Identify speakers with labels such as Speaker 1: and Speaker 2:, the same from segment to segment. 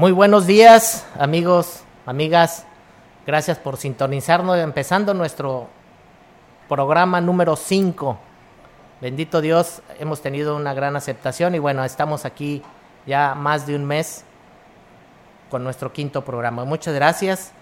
Speaker 1: Muy buenos días, amigos, amigas. Gracias por sintonizarnos, empezando nuestro programa número 5. Bendito Dios, hemos tenido una gran aceptación y bueno, estamos aquí ya más de un mes con nuestro quinto programa. Muchas gracias.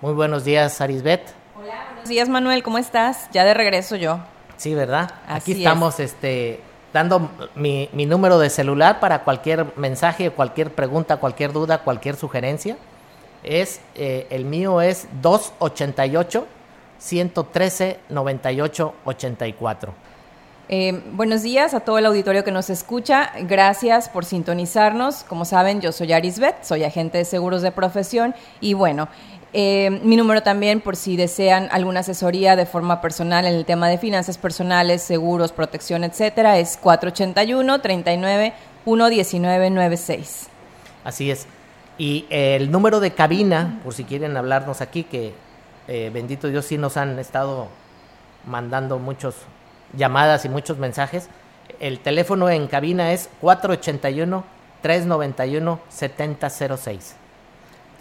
Speaker 1: Muy buenos días, Arisbet.
Speaker 2: Hola, buenos días, Manuel. ¿Cómo estás? Ya de regreso yo.
Speaker 1: Sí, ¿verdad? aquí estamos, este dando mi, mi, número de celular para cualquier mensaje, cualquier pregunta, cualquier duda, cualquier sugerencia. Es, eh, el mío es 288 113 98 84.
Speaker 2: buenos días a todo el auditorio que nos escucha. Gracias por sintonizarnos. Como saben, yo soy Arisbet, soy agente de seguros de profesión y bueno, eh, mi número también, por si desean alguna asesoría de forma personal en el tema de finanzas personales, seguros, protección, etcétera, es 481 39 11996.
Speaker 1: Así es. Y el número de cabina, por si quieren hablarnos aquí, que eh, bendito Dios sí nos han estado mandando muchas llamadas y muchos mensajes. El teléfono en cabina es 481 391 7006.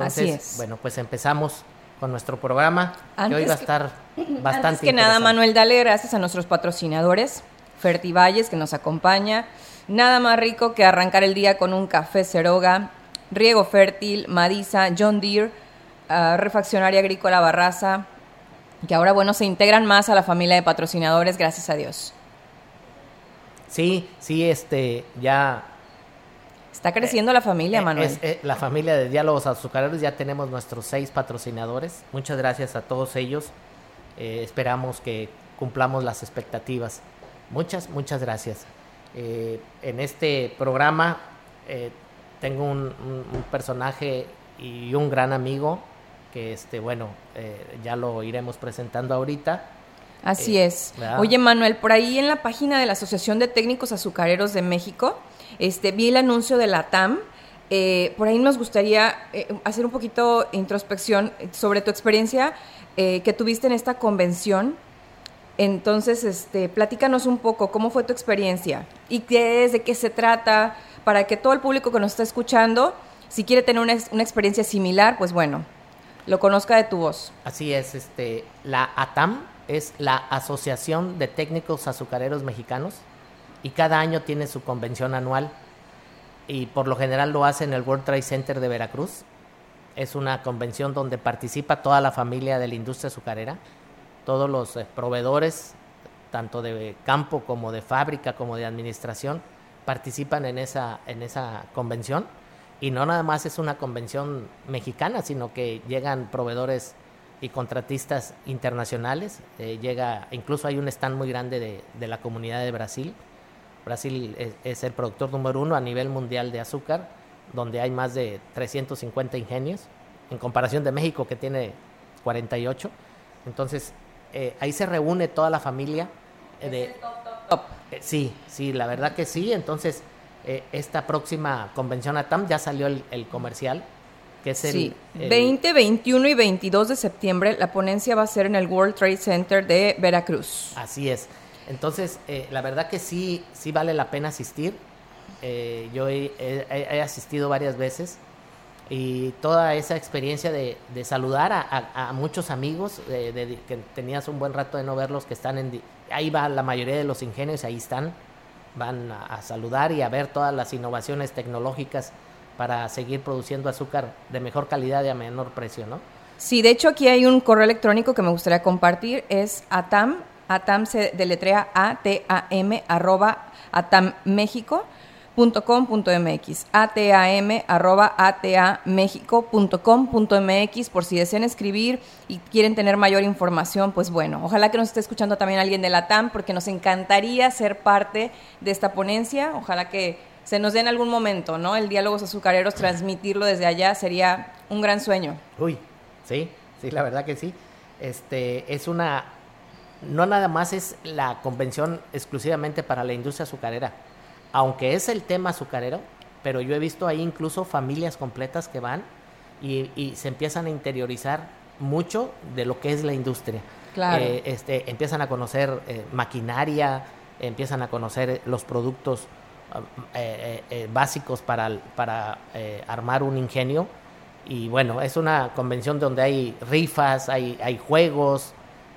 Speaker 1: Así es. Bueno, pues empezamos con nuestro programa, que hoy va a estar bastante
Speaker 2: Antes que nada, Manuel, dale gracias a nuestros patrocinadores, Fertivalles, que nos acompaña. Nada más rico que arrancar el día con un café Ceroga, Riego Fértil, Madisa, John Deere, uh, Refaccionaria Agrícola Barraza, que ahora, bueno, se integran más a la familia de patrocinadores, gracias a Dios.
Speaker 1: Sí, sí, este, ya
Speaker 2: Está creciendo la familia, eh, Manuel.
Speaker 1: Eh, la familia de Diálogos Azucareros, ya tenemos nuestros seis patrocinadores. Muchas gracias a todos ellos. Eh, esperamos que cumplamos las expectativas. Muchas, muchas gracias. en este programa tengo un, personaje y un gran amigo que, este, bueno, ya lo iremos presentando ahorita.
Speaker 2: Así es. Oye, Manuel, por ahí en la página de la Asociación de Técnicos Azucareros de México, este, vi el anuncio de la TAM. Eh, por ahí nos gustaría eh, hacer un poquito introspección sobre tu experiencia eh, que tuviste en esta convención. Entonces, este, platícanos un poco cómo fue tu experiencia y qué es, de qué se trata, para que todo el público que nos está escuchando, si quiere tener una, una experiencia similar, pues bueno, lo conozca de tu voz.
Speaker 1: Así es, este, la ATAM es la Asociación de Técnicos Azucareros Mexicanos y cada año tiene su convención anual y por lo general lo hace en el World Trade Center de Veracruz. Es una convención donde participa toda la familia de la industria azucarera, todos los eh, proveedores, tanto de campo como de fábrica como de administración, participan en esa, en esa convención. Y no nada más es una convención mexicana, sino que llegan proveedores y contratistas internacionales. Eh, llega, incluso hay un stand muy grande de, de la comunidad de Brasil Brasil es, el productor número uno a nivel mundial de azúcar, donde hay más de 350 ingenios, en comparación de México que tiene 48. Entonces, eh, ahí se reúne toda la familia.
Speaker 2: Eh, de, top,
Speaker 1: eh, sí, sí, la verdad que sí. Entonces, esta próxima convención ATAM ya salió el, comercial, que es el,
Speaker 2: 20, 21 y 22 de septiembre. La ponencia va a ser en el World Trade Center de Veracruz.
Speaker 1: Así es. Entonces, eh, la verdad que sí, sí vale la pena asistir. Eh, yo he, asistido varias veces y toda esa experiencia de, saludar a, muchos amigos, de, que tenías un buen rato de no verlos, que están en... Ahí va la mayoría de los ingenios, ahí están, van a, saludar y a ver todas las innovaciones tecnológicas para seguir produciendo azúcar de mejor calidad y a menor precio, ¿no?
Speaker 2: Sí, de hecho aquí hay un correo electrónico que me gustaría compartir, es atam ATAM se deletrea A-T-A-M arroba atammexico.com.mx atam arroba atamexico.com.mx por si desean escribir y quieren tener mayor información, pues bueno, ojalá que nos esté escuchando también alguien de la TAM porque nos encantaría ser parte de esta ponencia, ojalá que se nos dé en algún momento, ¿no? El diálogo azucareros, transmitirlo desde allá sería un gran sueño.
Speaker 1: Uy, sí, sí, la verdad que sí. Este, es una, no nada más es la convención exclusivamente para la industria azucarera, aunque es el tema azucarero, pero yo he visto ahí incluso familias completas que van y, se empiezan a interiorizar mucho de lo que es la industria.
Speaker 2: Claro.
Speaker 1: Eh, este, empiezan a conocer eh, maquinaria, empiezan a conocer los productos eh, básicos para, para armar un ingenio. Y bueno, es una convención donde hay rifas, hay, hay juegos,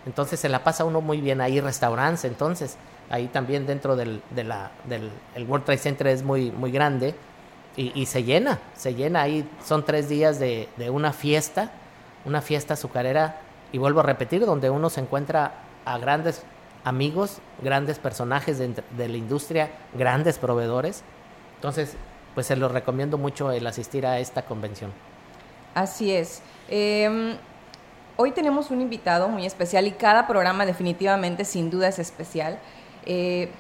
Speaker 1: entonces se la pasa uno muy bien. Hay restaurantes, entonces ahí también dentro del, del el World Trade Center es muy, muy grande y, se llena, se llena ahí. Son tres días de, una fiesta, una fiesta azucarera, y vuelvo a repetir, donde uno se encuentra a grandes amigos, grandes personajes de, la industria, grandes proveedores. Entonces, pues se los recomiendo mucho el asistir a esta convención.
Speaker 2: Así es. Em, hoy tenemos un invitado muy especial y cada programa definitivamente sin duda es especial. Eh,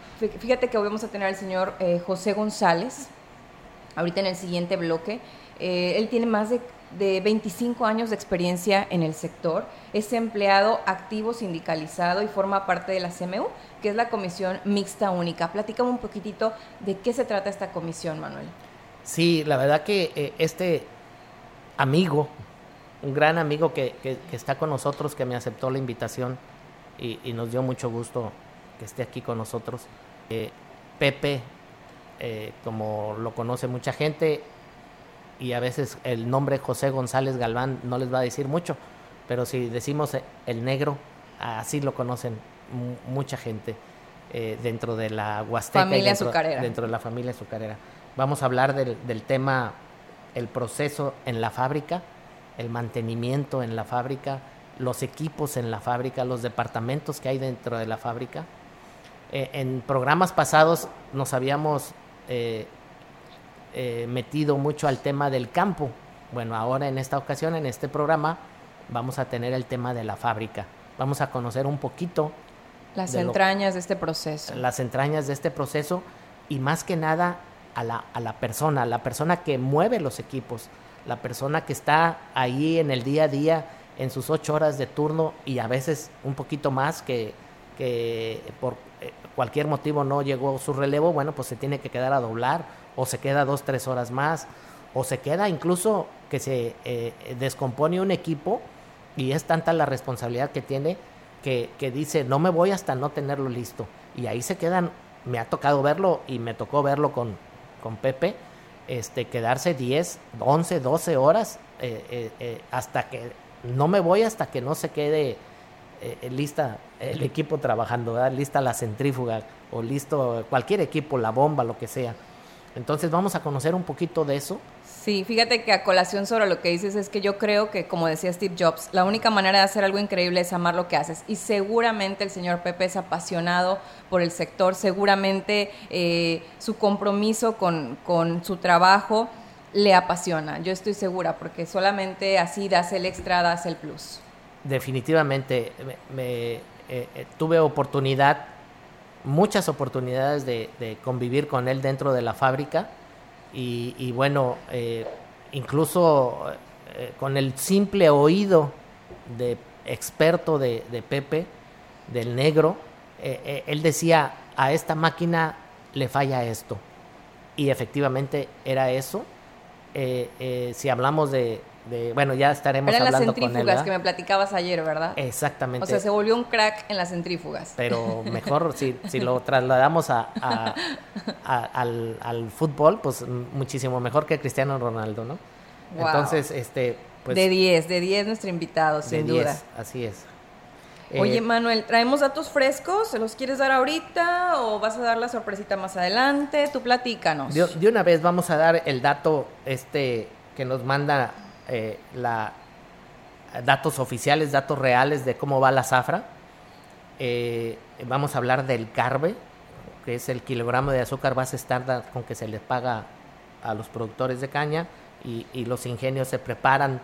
Speaker 2: fíjate que hoy vamos a tener al señor eh, José González, ahorita en el siguiente bloque. Eh, él tiene más de, 25 años de experiencia en el sector, es empleado activo sindicalizado y forma parte de la CMU, que es la Comisión Mixta Única. Platícame un poquitito de qué se trata esta comisión, Manuel.
Speaker 1: Sí, la verdad que este amigo, un gran amigo que, está con nosotros, que me aceptó la invitación y, nos dio mucho gusto que esté aquí con nosotros, eh, Pepe eh, como lo conoce mucha gente, y a veces el nombre José González Galván no les va a decir mucho, pero si decimos el negro, así lo conocen mucha gente eh, dentro de la Huasteca.
Speaker 2: Familia
Speaker 1: dentro,
Speaker 2: azucarera.
Speaker 1: Dentro de la familia azucarera. Vamos a hablar del, del tema, el proceso en la fábrica, el mantenimiento en la fábrica, los equipos en la fábrica, los departamentos que hay dentro de la fábrica. Eh, en programas pasados nos habíamos eh, eh, metido mucho al tema del campo. Bueno, ahora en esta ocasión, en este programa, vamos a tener el tema de la fábrica. Vamos a conocer un poquito.
Speaker 2: Las entrañas de este proceso.
Speaker 1: Las entrañas de este proceso y más que nada a la, a la persona, la persona que mueve los equipos, la persona que está ahí en el día a día, en sus ocho horas de turno y a veces un poquito más que, que por eh, cualquier motivo no llegó su relevo, bueno, pues se tiene que quedar a doblar o se queda dos, tres horas más o se queda incluso que se eh, descompone un equipo y es tanta la responsabilidad que tiene que, que, dice no me voy hasta no tenerlo listo y ahí se quedan, me ha tocado verlo y me tocó verlo con, con Pepe, este, quedarse 10, 11, 12 horas eh, hasta que no me voy hasta que no se quede eh, lista el equipo trabajando, lista la centrífuga o listo cualquier equipo, la bomba, lo que sea. Entonces vamos a conocer un poquito de eso.
Speaker 2: Sí, fíjate que a colación sobre lo que dices es que yo creo que, como decía Steve Jobs, la única manera de hacer algo increíble es amar lo que haces. Y seguramente el señor Pepe es apasionado por el sector, seguramente eh, su compromiso con, con su trabajo le apasiona. Yo estoy segura, porque solamente así das el extra, das el plus
Speaker 1: definitivamente me, eh, eh, tuve oportunidad, muchas oportunidades de, convivir con él dentro de la fábrica y, bueno, eh, incluso con el simple oído de experto de, Pepe, del negro, él decía, a esta máquina le falla esto. Y efectivamente era eso. si hablamos de, bueno, ya estaremos
Speaker 2: Eran
Speaker 1: hablando
Speaker 2: las centrífugas que me platicabas ayer, ¿verdad?
Speaker 1: Exactamente.
Speaker 2: O sea, se volvió un crack en las centrífugas.
Speaker 1: Pero mejor si, si lo trasladamos a, al, fútbol, pues muchísimo mejor que Cristiano Ronaldo, ¿no? Entonces, este,
Speaker 2: pues... De 10, de 10 nuestro invitado, sin duda.
Speaker 1: así es.
Speaker 2: Oye, eh, Manuel, traemos datos frescos, ¿se los quieres dar ahorita o vas a dar la sorpresita más adelante? Tú platícanos.
Speaker 1: De, de una vez vamos a dar el dato este que nos manda eh, la, datos oficiales, datos reales de cómo va la zafra. Eh, vamos a hablar del carbe, que es el kilogramo de azúcar base estándar con que se le paga a los productores de caña y, los ingenios se preparan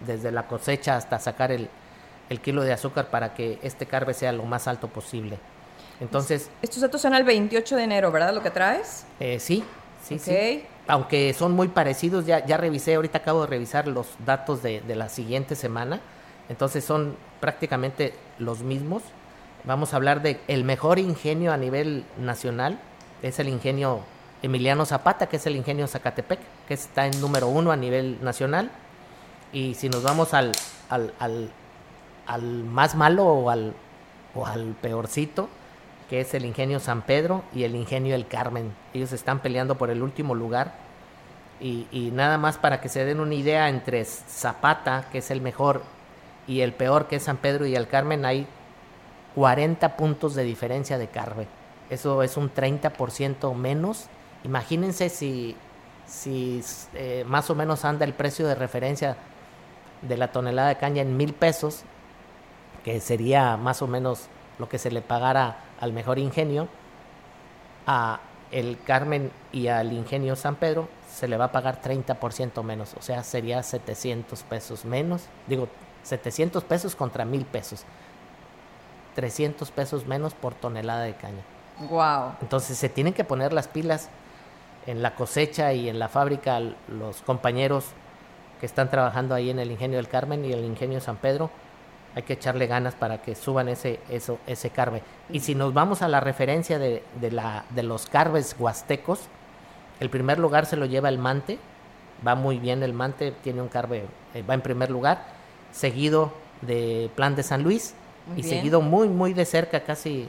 Speaker 1: desde la cosecha hasta sacar el, el, kilo de azúcar para que este carbe sea lo más alto posible. Entonces...
Speaker 2: Estos datos son al 28 de enero, ¿verdad? Lo que traes.
Speaker 1: Eh, sí, sí, sí. Aunque son muy parecidos, ya, revisé, ahorita acabo de revisar los datos de, la siguiente semana, entonces son prácticamente los mismos. Vamos a hablar de el mejor ingenio a nivel nacional, es el ingenio Emiliano Zapata, que es el ingenio Zacatepec, que está en número uno a nivel nacional. Y si nos vamos al, al, al, más malo o al, o al peorcito, que es el ingenio San Pedro y el ingenio El Carmen. Ellos están peleando por el último lugar. Y, nada más para que se den una idea, entre Zapata, que es el mejor, y el peor, que es San Pedro y el Carmen, hay 40 puntos de diferencia de carbe. Eso es un 30% menos. Imagínense si, si eh, más o menos anda el precio de referencia de la tonelada de caña en mil pesos, que sería más o menos lo que se le pagara al mejor ingenio, a el Carmen y al ingenio San Pedro se le va a pagar 30% menos, o sea, sería 700 pesos menos, digo, 700 pesos contra mil pesos, 300 pesos menos por tonelada de caña.
Speaker 2: Wow.
Speaker 1: Entonces se tienen que poner las pilas en la cosecha y en la fábrica los compañeros que están trabajando ahí en el Ingenio del Carmen y el Ingenio San Pedro. Hay que echarle ganas para que suban ese, eso, ese carbe. Y si nos vamos a la referencia de, de, la, de los carbes huastecos, el primer lugar se lo lleva el Mante. Va muy bien el Mante, tiene un carbe, eh, va en primer lugar. Seguido de Plan de San Luis. y seguido muy, muy de cerca, casi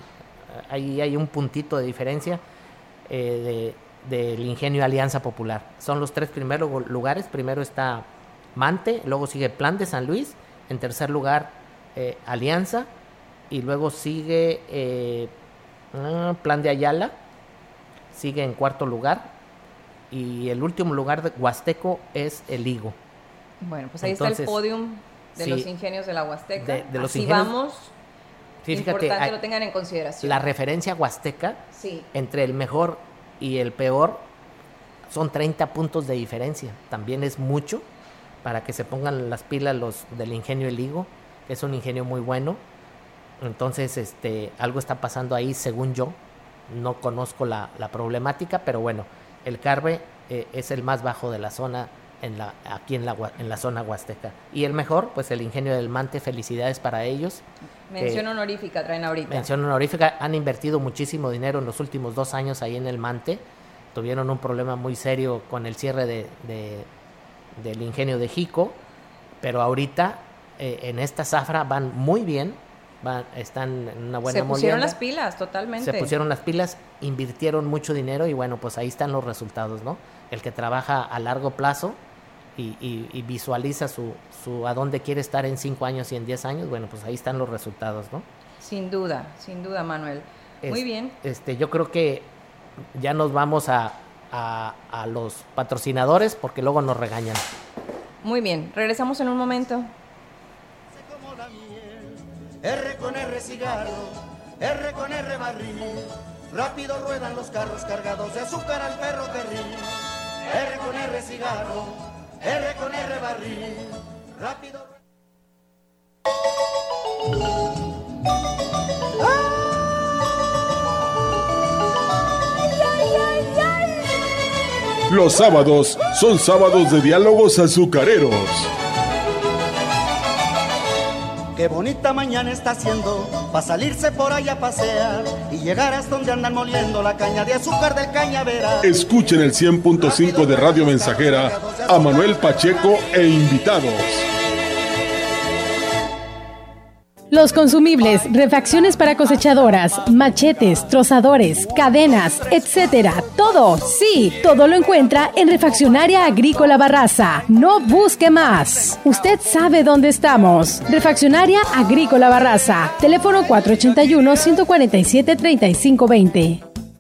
Speaker 1: ahí hay un puntito de diferencia eh, del ingenio Alianza Popular. Son los tres primeros lugares. Primero está Mante, luego sigue Plan de San Luis, en tercer lugar eh, Alianza, y luego sigue eh, ah, Plan de Ayala, sigue en cuarto lugar, y el último lugar de Huasteco es el Higo.
Speaker 2: Bueno, pues ahí está el podium de los ingenios de la Huasteca. De, los Así vamos Sí, fíjate, Importante lo tengan en consideración.
Speaker 1: La referencia huasteca entre el mejor y el peor son 30 puntos de diferencia. También es mucho para que se pongan las pilas los del ingenio El Higo, que es un ingenio muy bueno. Entonces, este, algo está pasando ahí, según yo. No conozco la, problemática, pero bueno, el Carbe eh, es el más bajo de la zona en la, aquí en la, en la zona huasteca. Y el mejor, pues el ingenio del Mante, felicidades para ellos.
Speaker 2: Mención honorífica traen ahorita.
Speaker 1: Mención honorífica, han invertido muchísimo dinero en los últimos dos años ahí en el Mante. Tuvieron un problema muy serio con el cierre de, del ingenio de Jico, pero ahorita eh, en esta zafra van muy bien, van, están en una buena
Speaker 2: Se pusieron las pilas, totalmente.
Speaker 1: Se pusieron las pilas, invirtieron mucho dinero y bueno, pues ahí están los resultados, ¿no? El que trabaja a largo plazo y, visualiza su, su, a dónde quiere estar en cinco años y en diez años, bueno, pues ahí están los resultados, ¿no?
Speaker 2: Sin duda, sin duda, Manuel. Muy bien.
Speaker 1: Este, yo creo que ya nos vamos a, a, los patrocinadores porque luego nos regañan.
Speaker 2: Muy bien, regresamos en un momento.
Speaker 3: R con R cigarro, R con R barril, rápido ruedan los carros cargados de azúcar al ferrocarril. R con R cigarro, R con R barril, rápido.
Speaker 4: Los sábados son sábados de diálogos azucareros.
Speaker 3: Qué bonita mañana está haciendo para salirse por allá a pasear y llegar hasta donde andan moliendo la caña de azúcar del cañavera.
Speaker 4: Escuchen el 100.5 de Radio Mensajera a Manuel Pacheco e invitados.
Speaker 5: Los consumibles, refacciones para cosechadoras, machetes, trozadores, cadenas, etcétera. Todo, sí, todo lo encuentra en Refaccionaria Agrícola Barraza. No busque más. Usted sabe dónde estamos. Refaccionaria Agrícola Barraza. Teléfono 481 147 3520.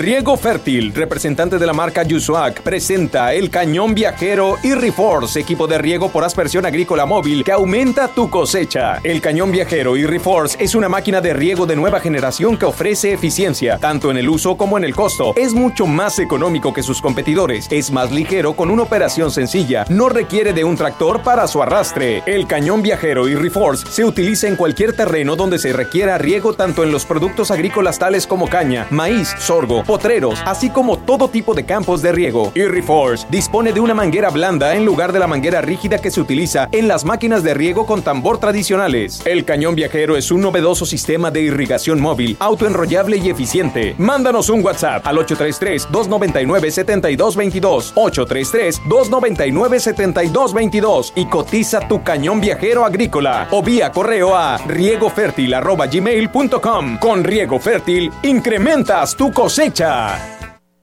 Speaker 6: Riego Fértil, representante de la marca Yusuac, presenta el cañón viajero y Reforce, equipo de riego por aspersión agrícola móvil que aumenta tu cosecha. El cañón viajero y Reforce es una máquina de riego de nueva generación que ofrece eficiencia, tanto en el uso como en el costo. Es mucho más económico que sus competidores, es más ligero con una operación sencilla, no requiere de un tractor para su arrastre. El cañón viajero y Reforce se utiliza en cualquier terreno donde se requiera riego tanto en los productos agrícolas tales como caña, maíz, sorgo, potreros, así como todo tipo de campos de riego. Irriforce dispone de una manguera blanda en lugar de la manguera rígida que se utiliza en las máquinas de riego con tambor tradicionales. El cañón viajero es un novedoso sistema de irrigación móvil, autoenrollable y eficiente. Mándanos un WhatsApp al 833-299-7222, 833-299-7222 y cotiza tu cañón viajero agrícola o vía correo a riegofértil.gmail.com. Con Riego Fértil, incrementas tu cosecha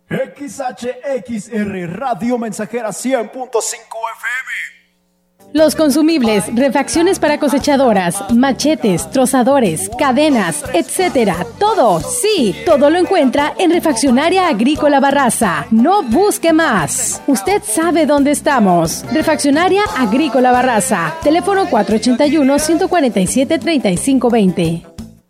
Speaker 7: XHXR Radio Mensajera 100.5 FM.
Speaker 5: Los consumibles, refacciones para cosechadoras, machetes, trozadores, cadenas, etcétera. Todo, sí, todo lo encuentra en Refaccionaria Agrícola Barraza. No busque más. Usted sabe dónde estamos. Refaccionaria Agrícola Barraza. Teléfono 481 147 3520.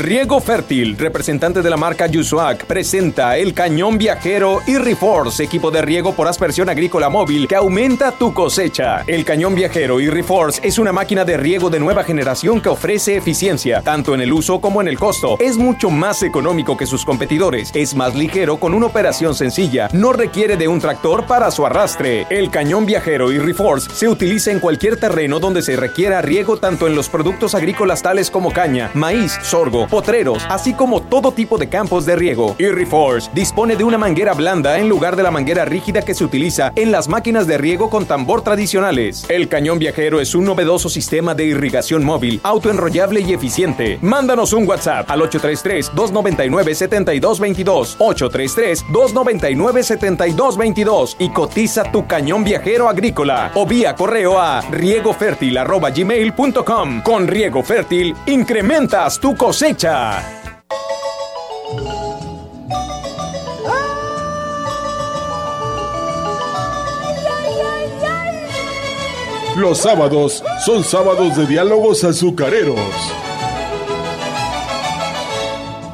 Speaker 6: Riego Fértil, representante de la marca Yusuac, presenta el cañón viajero y Reforce, equipo de riego por aspersión agrícola móvil que aumenta tu cosecha. El cañón viajero y Reforce es una máquina de riego de nueva generación que ofrece eficiencia, tanto en el uso como en el costo. Es mucho más económico que sus competidores, es más ligero con una operación sencilla, no requiere de un tractor para su arrastre. El cañón viajero y Reforce se utiliza en cualquier terreno donde se requiera riego tanto en los productos agrícolas tales como caña, maíz, sorgo, potreros, así como todo tipo de campos de riego. Irriforce dispone de una manguera blanda en lugar de la manguera rígida que se utiliza en las máquinas de riego con tambor tradicionales. El cañón viajero es un novedoso sistema de irrigación móvil, autoenrollable y eficiente. Mándanos un WhatsApp al 833-299-7222, 833-299-7222 y cotiza tu cañón viajero agrícola o vía correo a riegofértil.gmail.com. Con Riego Fértil, incrementas tu cosecha
Speaker 4: los sábados son sábados de diálogos azucareros.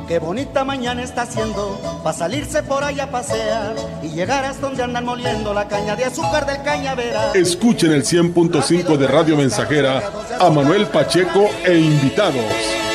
Speaker 3: Qué bonita mañana está haciendo para salirse por allá a pasear y llegar hasta donde andan moliendo la caña de azúcar del cañavera.
Speaker 4: Escuchen el 100.5 de Radio Mensajera a Manuel Pacheco e invitados.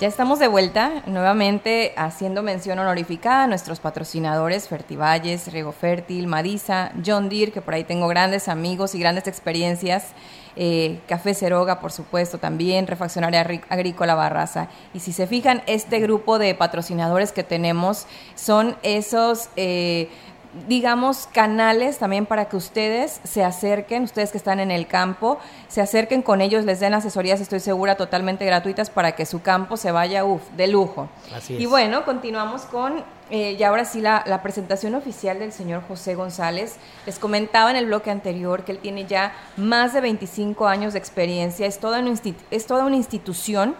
Speaker 2: Ya estamos de vuelta, nuevamente haciendo mención honorífica a nuestros patrocinadores Fertivalles, Riego Fértil, Madisa, John Deere, que por ahí tengo grandes amigos y grandes experiencias, eh, Café Ceroga, por supuesto, también, Refaccionaria Agrícola Barraza. Y si se fijan, este grupo de patrocinadores que tenemos son esos... Eh, digamos, canales también para que ustedes se acerquen, ustedes que están en el campo, se acerquen con ellos, les den asesorías, estoy segura, totalmente gratuitas para que su campo se vaya, uff, de lujo.
Speaker 1: Así es.
Speaker 2: Y bueno, continuamos con, eh, ya ahora sí, la, la, presentación oficial del señor José González. Les comentaba en el bloque anterior que él tiene ya más de 25 años de experiencia, es toda una, es toda una institución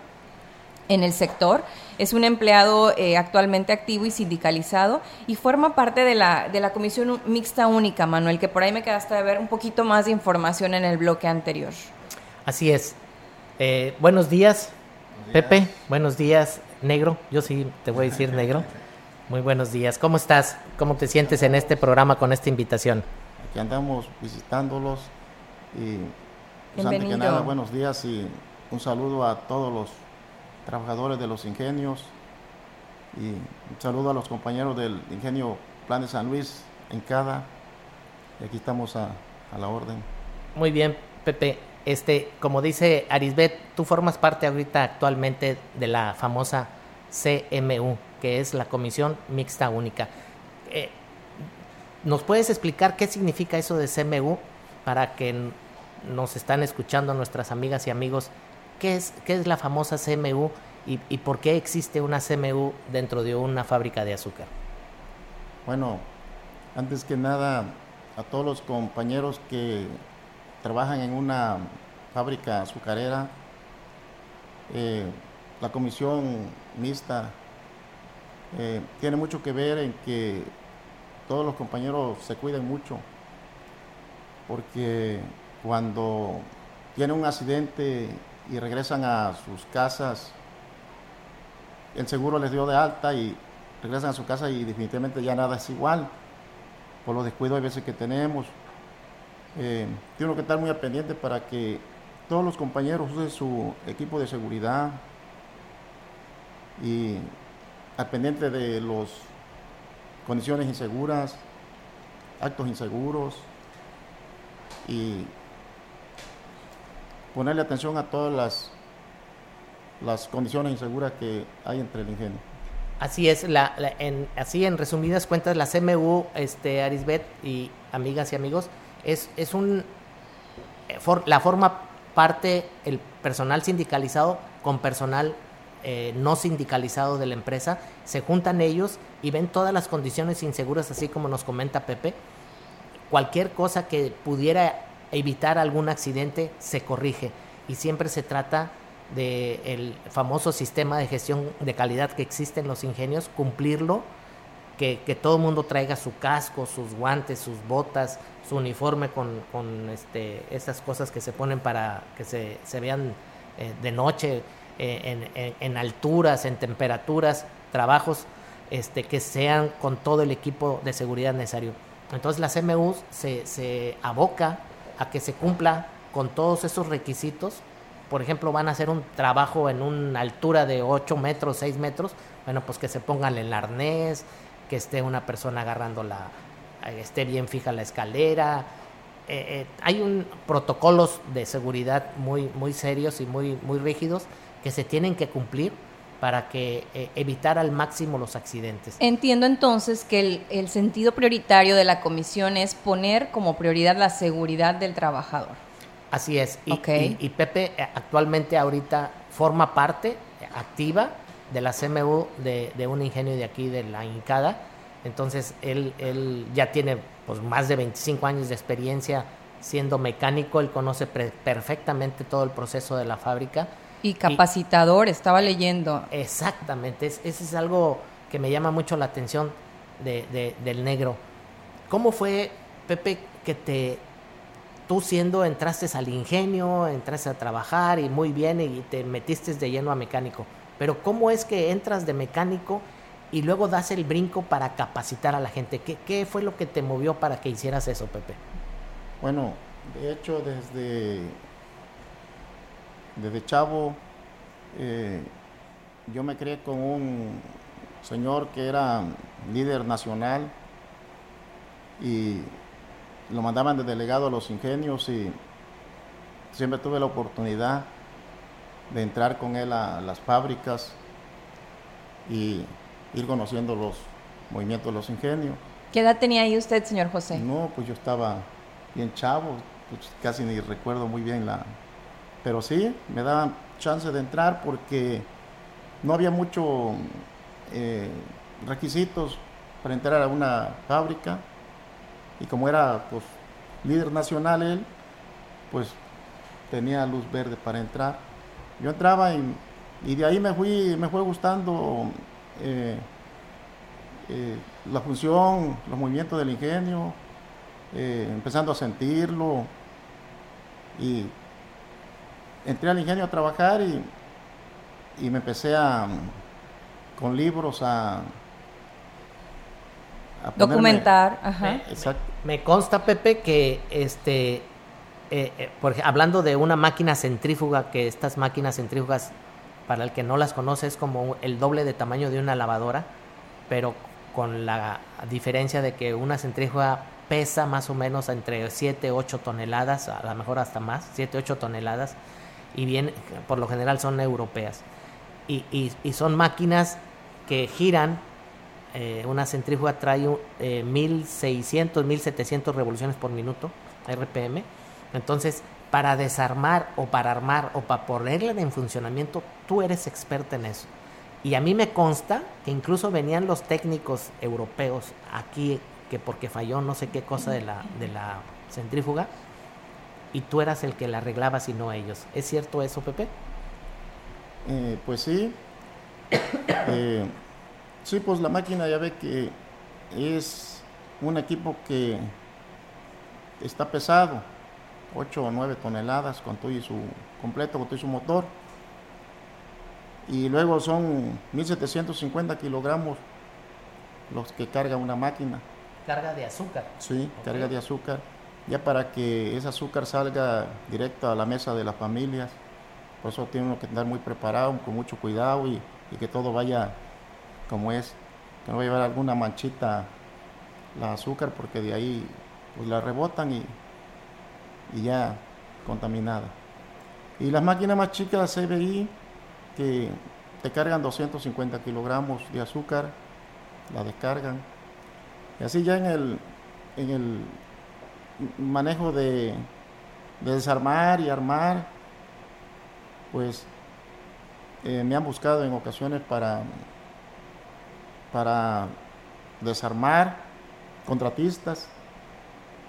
Speaker 2: en el sector. Es un empleado eh, actualmente activo y sindicalizado y forma parte de la, de la Comisión Mixta Única, Manuel, que por ahí me quedaste de ver un poquito más de información en el bloque anterior.
Speaker 1: Así es. Eh, buenos días, Pepe. Buenos días, Negro. Yo sí te voy a decir Negro. Muy buenos días. ¿Cómo estás? ¿Cómo te sientes en este programa con esta invitación?
Speaker 8: Aquí andamos visitándolos y pues, antes que nada, buenos días y un saludo a todos los trabajadores de los ingenios y un saludo a los compañeros del ingenio Plan de San Luis en cada y aquí estamos a, a, la orden.
Speaker 1: Muy bien, Pepe. Este, como dice Arisbet, tú formas parte ahorita actualmente de la famosa CMU, que es la Comisión Mixta Única. Eh, ¿Nos puedes explicar qué significa eso de CMU para que nos están escuchando nuestras amigas y amigos ¿Qué es, qué es la famosa CMU y, por qué existe una CMU dentro de una fábrica de azúcar?
Speaker 8: Bueno, antes que nada, a todos los compañeros que trabajan en una fábrica azucarera, eh, la comisión mixta eh, tiene mucho que ver en que todos los compañeros se cuiden mucho, porque cuando tiene un accidente y regresan a sus casas. El seguro les dio de alta y regresan a su casa y definitivamente ya nada es igual por los descuidos a veces que tenemos. Eh, tiene que estar muy al pendiente para que todos los compañeros usen su equipo de seguridad y al pendiente de las condiciones inseguras, actos inseguros y ponerle atención a todas las, las condiciones inseguras que hay entre el ingenio.
Speaker 1: Así es, la, en, así en resumidas cuentas, la CMU, este, Arisbet y amigas y amigos, es, es un, eh, la forma parte el personal sindicalizado con personal eh, no sindicalizado de la empresa, se juntan ellos y ven todas las condiciones inseguras, así como nos comenta Pepe. Cualquier cosa que pudiera evitar algún accidente se corrige y siempre se trata del el famoso sistema de gestión de calidad que existe en los ingenios, cumplirlo, que, que todo el mundo traiga su casco, sus guantes, sus botas, su uniforme con, con este, estas cosas que se ponen para que se, se vean eh, de noche, eh, en, en, en, alturas, en temperaturas, trabajos este, que sean con todo el equipo de seguridad necesario. Entonces la CMU se, se aboca a que se cumpla con todos esos requisitos. Por ejemplo, van a hacer un trabajo en una altura de 8 metros, 6 metros. Bueno, pues que se pongan el arnés, que esté una persona agarrando la, esté bien fija la escalera. Eh, eh, hay un protocolos de seguridad muy, muy serios y muy, muy rígidos que se tienen que cumplir para que eh, evitar al máximo los accidentes.
Speaker 2: Entiendo entonces que el, el, sentido prioritario de la comisión es poner como prioridad la seguridad del trabajador.
Speaker 1: Así es. Y, okay. y, y Pepe eh, actualmente ahorita forma parte activa de la CMU de, de, un ingenio de aquí, de la Incada. Entonces él, él ya tiene pues, más de 25 años de experiencia siendo mecánico, él conoce perfectamente todo el proceso de la fábrica
Speaker 2: y capacitador, y, estaba leyendo.
Speaker 1: Exactamente, es, ese es algo que me llama mucho la atención de, de, del negro. ¿Cómo fue, Pepe, que te, tú siendo, entraste al ingenio, entraste a trabajar y muy bien y te metiste de lleno a mecánico? Pero ¿cómo es que entras de mecánico y luego das el brinco para capacitar a la gente? ¿Qué, qué fue lo que te movió para que hicieras eso, Pepe?
Speaker 8: Bueno, de hecho, desde desde chavo eh, yo me crié con un señor que era líder nacional y lo mandaban de delegado a los ingenios y siempre tuve la oportunidad de entrar con él a las fábricas y ir conociendo los movimientos de los ingenios.
Speaker 2: ¿Qué edad tenía ahí usted, señor José?
Speaker 8: No, pues yo estaba bien chavo, pues casi ni recuerdo muy bien la... Pero sí, me daban chance de entrar porque no había mucho eh, requisitos para entrar a una fábrica y como era pues líder nacional él, pues tenía luz verde para entrar. Yo entraba y, de ahí me fui, me fue gustando eh, eh, la función, los movimientos del ingenio, eh, empezando a sentirlo. Y entré al ingenio a trabajar y, y me empecé a, con libros a,
Speaker 2: documentar.
Speaker 1: Me, consta, Pepe, que este, eh, hablando de una máquina centrífuga, que estas máquinas centrífugas, para el que no las conoce, es como el doble de tamaño de una lavadora, pero con la diferencia de que una centrífuga pesa más o menos entre 7, 8 toneladas, a lo mejor hasta más, 7, 8 toneladas, y bien, por lo general son europeas. Y, y, son máquinas que giran, eh, una centrífuga trae eh, 1600, 1700 revoluciones por minuto, RPM, entonces para desarmar o para armar o para ponerla en funcionamiento, tú eres experta en eso. Y a mí me consta que incluso venían los técnicos europeos aquí, que porque falló no sé qué cosa de la, de la centrífuga, y tú eras el que la arreglabas y no ellos. ¿Es cierto eso, Pepe?
Speaker 8: Eh, pues sí. Eh, sí, pues la máquina ya ve que es un equipo que está pesado, 8 o 9 toneladas con todo y su completo, con todo y su motor y luego son 1750 kilogramos los que carga una máquina.
Speaker 1: Carga de azúcar.
Speaker 8: Sí, carga de azúcar, ya para que ese azúcar salga directo a la mesa de las familias. Por eso tiene uno que estar muy preparado, con mucho cuidado y, que todo vaya como es. Que no vaya a llevar alguna manchita la azúcar porque de ahí pues la rebotan y, ya contaminada. Y las máquinas más chicas, CBI, que te cargan 250 kilogramos de azúcar, la descargan. Y así ya en el, en el manejo de, desarmar y armar, pues eh, me han buscado en ocasiones para, para desarmar contratistas.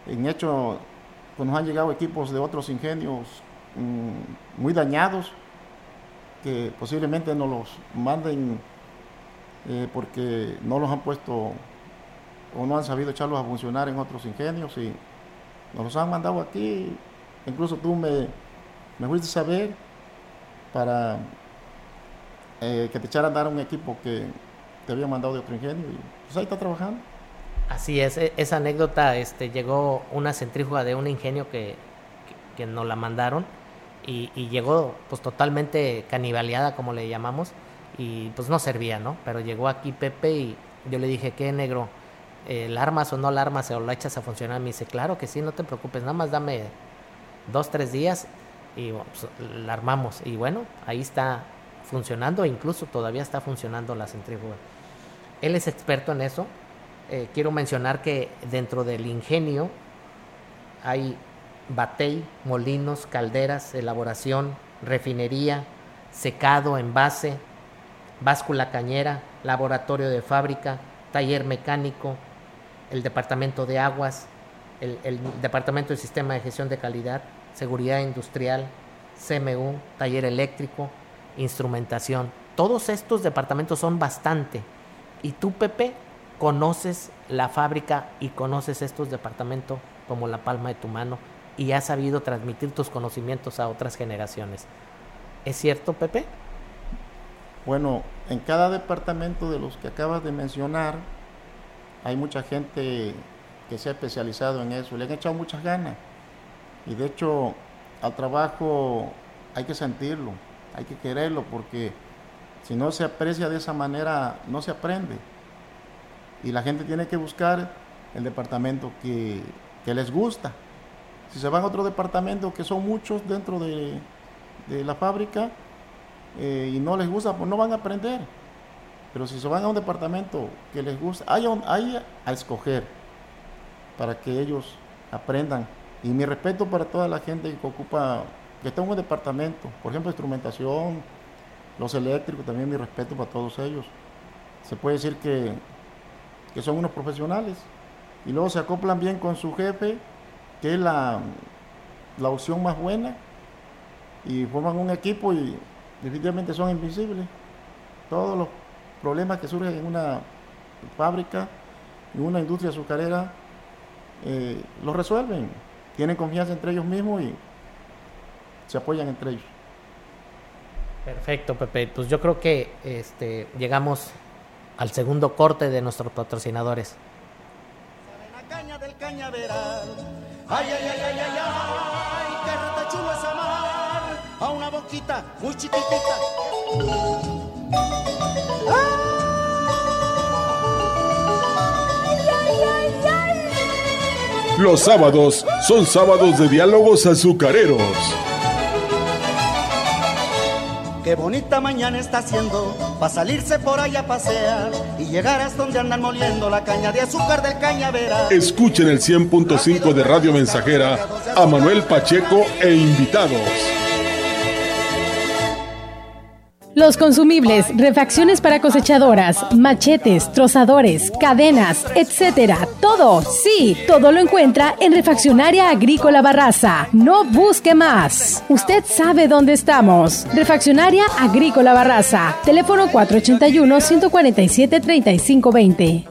Speaker 8: En hecho, pues nos han llegado equipos de otros ingenios mm, muy dañados que posiblemente no los manden eh, porque no los han puesto o no han sabido echarlos a funcionar en otros ingenios y nos los han mandado aquí. Incluso tú me, me fuiste a saber para eh, que te echaran a dar un equipo que te había mandado de otro ingenio y pues ahí está trabajando.
Speaker 1: Así es, e, esa anécdota, este, llegó una centrífuga de un ingenio que, que nos la mandaron y, llegó pues totalmente canibaleada como le llamamos y pues no servía, ¿no? Pero llegó aquí Pepe y yo le dije, ¿qué negro? ¿La armas o no la armas o la echas a funcionar? Me dice, claro que sí, no te preocupes, nada más dame dos, tres días y pues, la armamos. Y bueno, ahí está funcionando, incluso todavía está funcionando la centrífuga. Él es experto en eso. Eh, quiero mencionar que dentro del ingenio hay batey, molinos, calderas, elaboración, refinería, secado, envase, báscula cañera, laboratorio de fábrica, taller mecánico, el departamento de aguas, el, departamento de sistema de gestión de calidad, seguridad industrial, CMU, taller eléctrico, instrumentación. Todos estos departamentos son bastante. Y tú, Pepe, conoces la fábrica y conoces estos departamentos como la palma de tu mano y has sabido transmitir tus conocimientos a otras generaciones. ¿Es cierto, Pepe?
Speaker 8: Bueno, en cada departamento de los que acabas de mencionar, hay mucha gente que se ha especializado en eso, le han echado muchas ganas. Y de hecho, al trabajo hay que sentirlo, hay que quererlo, porque si no se aprecia de esa manera, no se aprende. Y la gente tiene que buscar el departamento que, que les gusta. Si se van a otro departamento, que son muchos dentro de, la fábrica, eh, y no les gusta, pues no van a aprender. Pero si se van a un departamento que les gusta, hay, hay a escoger para que ellos aprendan. Y mi respeto para toda la gente que ocupa, que está en un departamento, por ejemplo, instrumentación, los eléctricos, también mi respeto para todos ellos. Se puede decir que, que son unos profesionales. Y luego se acoplan bien con su jefe, que es la, la opción más buena, y forman un equipo y definitivamente son invisibles. Todos los problemas que surgen en una fábrica, en una industria azucarera, eh, los resuelven. Tienen confianza entre ellos mismos y se apoyan entre ellos.
Speaker 1: Perfecto, Pepe. Pues yo creo que este, llegamos al segundo corte de nuestros patrocinadores. Ay, ay, ay, ay, ay, ay, qué chulo es amar a una boquita muy chiquitita.
Speaker 4: Los sábados son sábados de diálogos azucareros.
Speaker 3: Qué bonita mañana está haciendo para salirse por allá a pasear y llegar hasta donde andan moliendo la caña de azúcar del cañavera.
Speaker 4: Escuchen el 100.5 de Radio Mensajera a Manuel Pacheco e invitados.
Speaker 5: Los consumibles, refacciones para cosechadoras, machetes, trozadores, cadenas, etcétera. Todo, sí, todo lo encuentra en Refaccionaria Agrícola Barraza. No busque más. Usted sabe dónde estamos. Refaccionaria Agrícola Barraza. Teléfono 481 147 3520.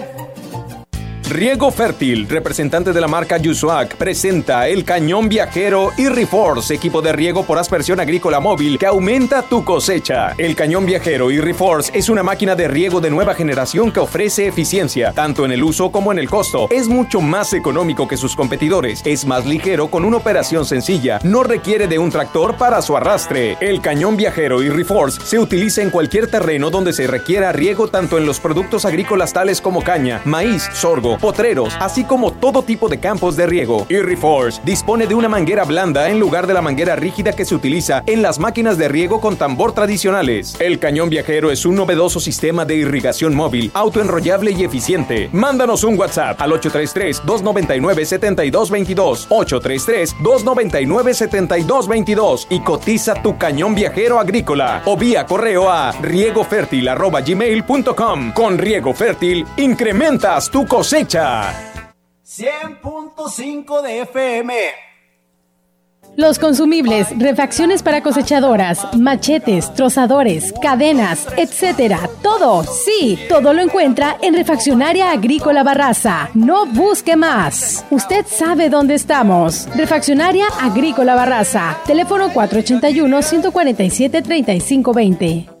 Speaker 6: Riego Fértil, representante de la marca Yusuac, presenta el cañón viajero y Reforce, equipo de riego por aspersión agrícola móvil que aumenta tu cosecha. El cañón viajero y Reforce es una máquina de riego de nueva generación que ofrece eficiencia, tanto en el uso como en el costo. Es mucho más económico que sus competidores, es más ligero con una operación sencilla, no requiere de un tractor para su arrastre. El cañón viajero y Reforce se utiliza en cualquier terreno donde se requiera riego tanto en los productos agrícolas tales como caña, maíz, sorgo, potreros, así como todo tipo de campos de riego. Irriforce dispone de una manguera blanda en lugar de la manguera rígida que se utiliza en las máquinas de riego con tambor tradicionales. El cañón viajero es un novedoso sistema de irrigación móvil, autoenrollable y eficiente. Mándanos un WhatsApp al 833-299-7222, 833-299-7222 y cotiza tu cañón viajero agrícola o vía correo a riegofertil.gmail.com. Con Riego Fértil, incrementas tu cosecha
Speaker 7: 100.5 de FM.
Speaker 5: Los consumibles, refacciones para cosechadoras, machetes, trozadores, cadenas, etcétera. Todo, sí, todo lo encuentra en Refaccionaria Agrícola Barraza. No busque más. Usted sabe dónde estamos. Refaccionaria Agrícola Barraza. Teléfono 481 147 3520.